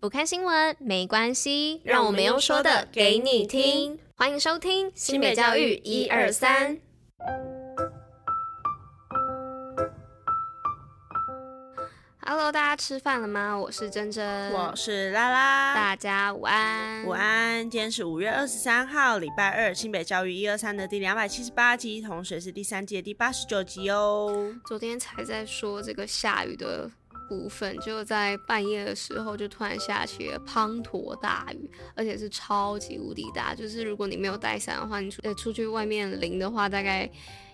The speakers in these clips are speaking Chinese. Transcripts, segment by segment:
不看新闻没关系，让我们用说的给你听。欢迎收听新北教育一二三。Hello，大家吃饭了吗？我是珍珍，我是拉拉，大家午安，午安。今天是五月二十三号，礼拜二，新北教育一二三的第两百七十八集，同时是第三季的第八十九集哦。昨天才在说这个下雨的部分，就在半夜的时候，就突然下起了滂沱大雨，而且是超级无敌大，就是如果你没有带伞的话，你出呃出去外面淋的话，大概。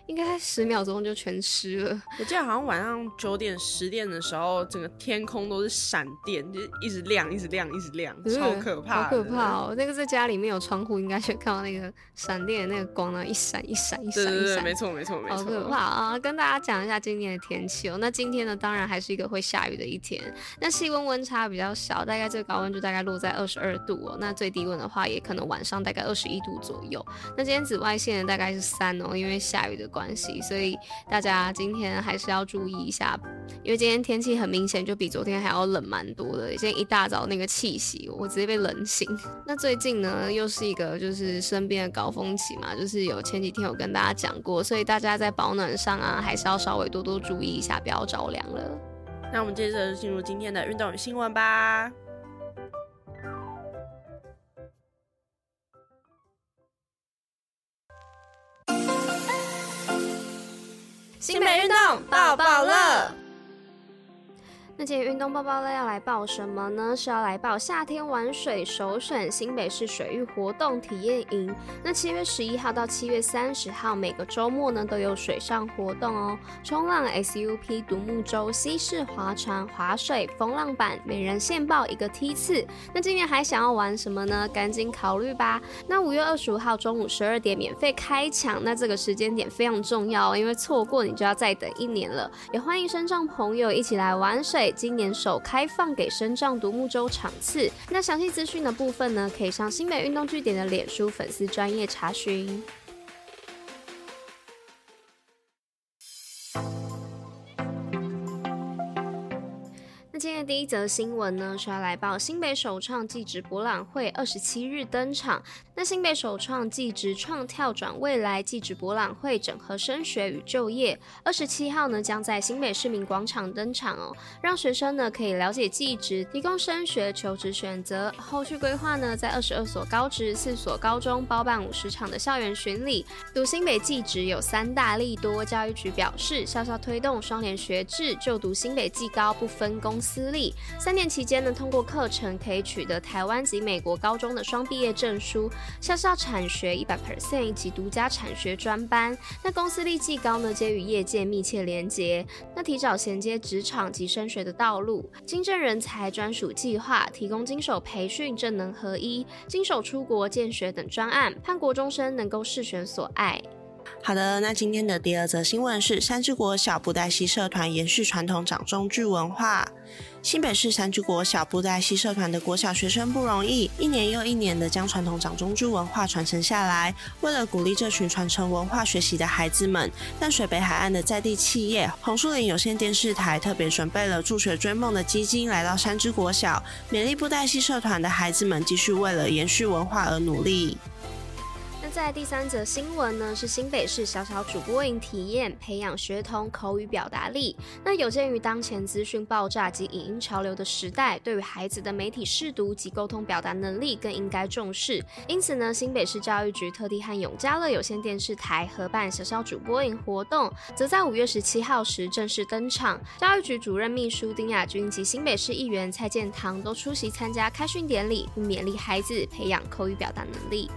应该十秒钟就全湿了。我记得好像晚上九点、十点的时候，整个天空都是闪电，就一直亮、一直亮、一直亮，超可怕，好可怕哦！那个在家里面有窗户，应该就看到那个闪电的那个光呢，一闪一闪一闪一闪。对对对，没错没错没错。好可怕啊！跟大家讲一下今天的天气哦。那今天呢，当然还是一个会下雨的一天。那气温温差比较小，大概这个高温就大概落在二十二度哦。那最低温的话，也可能晚上大概二十一度左右。那今天紫外线，大概是三哦，因为下雨的关系，所以大家今天还是要注意一下，因为今天天气很明显就比昨天还要冷蛮多的。今天一大早那个气息，我直接被冷醒。那最近呢，又是一个就是身边的高峰期嘛，就是有前几天有跟大家讲过，所以大家在保暖上啊，还是要稍微多多注意一下，不要着凉了。那我们接着进入今天的运动与新闻吧。新北运动抱抱乐。那今天运动报报呢要来报什么呢？是要来报夏天玩水首选新北市水域活动体验营。那七月十一号到七月三十号，每个周末呢都有水上活动哦，冲浪、SUP、独木舟、西式划船、划水、风浪板，每人限报一个梯次。那今年还想要玩什么呢？赶紧考虑吧。那五月二十五号中午十二点免费开抢，那这个时间点非常重要哦，因为错过你就要再等一年了。也欢迎身障朋友一起来玩水。今年首开放给身障独木舟场次，那详细资讯的部分呢，可以上新北运动据点的脸书粉丝专业查询。那今天第一则新闻呢，是要来报新北首创技职博览会二十七日登场。那新北首创技职创跳转未来技职博览会整合升学与就业，二十七号呢将在新北市民广场登场哦，让学生呢可以了解技职，提供升学求职选择。后续规划呢，在二十二所高职、四所高中包办五十场的校园巡礼。读新北技职有三大利多，教育局表示，校校推动双联学制，就读新北技高不分公私立。三年期间呢，通过课程可以取得台湾及美国高中的双毕业证书。校校产学一百 percent 以及独家产学专班，那公司利绩高呢，皆与业界密切连结，那提早衔接职场及升学的道路。精正人才专属计划提供精手培训、正能合一、精手出国见学等专案，盼国中生能够适选所爱。好的，那今天的第二则新闻是三芝国小布袋戏社团延续传统掌中剧文化。新北市三芝国小布袋戏社团的国小学生不容易，一年又一年的将传统掌中剧文化传承下来。为了鼓励这群传承文化学习的孩子们，淡水北海岸的在地企业红树林有线电视台特别准备了助学追梦的基金，来到三芝国小，勉励布袋戏社团的孩子们继续为了延续文化而努力。在第三则新闻呢，是新北市小小主播营体验，培养学童口语表达力。那有鉴于当前资讯爆炸及影音潮流的时代，对于孩子的媒体识读及沟通表达能力更应该重视。因此呢，新北市教育局特地和永嘉乐有线电视台合办小小主播营活动，则在五月十七号时正式登场。教育局主任秘书丁雅君及新北市议员蔡建堂都出席参加开训典礼，并勉励孩子培养口语表达能力。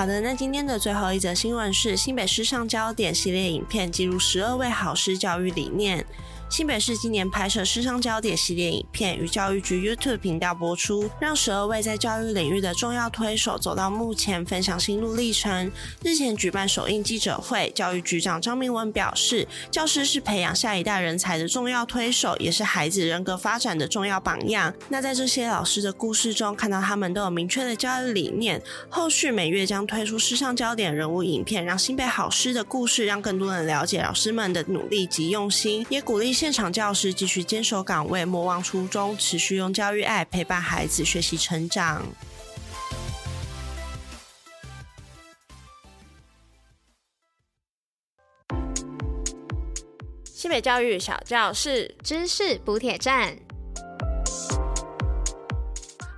好的，那今天的最后一则新闻是新北市上焦点系列影片，记录十二位好师教育理念。新北市今年拍摄“师上焦点”系列影片，与教育局 YouTube 频道播出，让十二位在教育领域的重要推手走到幕前，分享心路历程。日前举办首映记者会，教育局长张明文表示，教师是培养下一代人才的重要推手，也是孩子人格发展的重要榜样。那在这些老师的故事中，看到他们都有明确的教育理念。后续每月将推出“师上焦点”人物影片，让新北好师的故事，让更多人了解老师们的努力及用心，也鼓励。现场教师继续坚守岗位，莫忘初衷，持续用教育爱陪伴孩子学习成长。新北教育小教室，知识补铁站。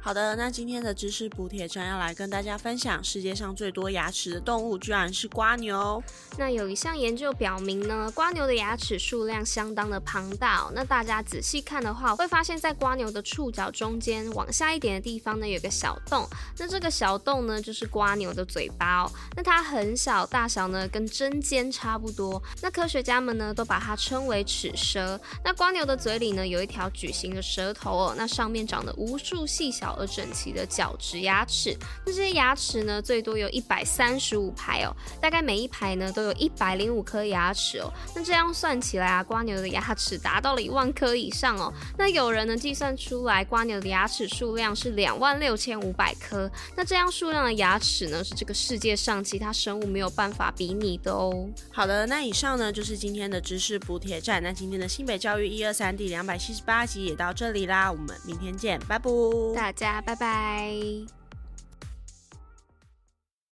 好的，那今天的知识补铁站要来跟大家分享，世界上最多牙齿的动物居然是瓜牛。那有一项研究表明呢，瓜牛的牙齿数量相当的庞大哦。那大家仔细看的话，会发现在瓜牛的触角中间往下一点的地方呢，有个小洞。那这个小洞呢，就是瓜牛的嘴巴哦。那它很小，大小呢跟针尖差不多。那科学家们呢，都把它称为齿舌。那瓜牛的嘴里呢，有一条矩形的舌头哦，那上面长了无数细小。而整齐的角质牙齿，那这些牙齿呢，最多有一百三十五排哦，大概每一排呢都有一百零五颗牙齿哦。那这样算起来啊，瓜牛的牙齿达到了一万颗以上哦。那有人呢计算出来，瓜牛的牙齿数量是两万六千五百颗。那这样数量的牙齿呢，是这个世界上其他生物没有办法比拟的哦。好的，那以上呢就是今天的知识补铁站。那今天的新北教育一二三第两百七十八集也到这里啦，我们明天见，拜拜。大大家拜拜。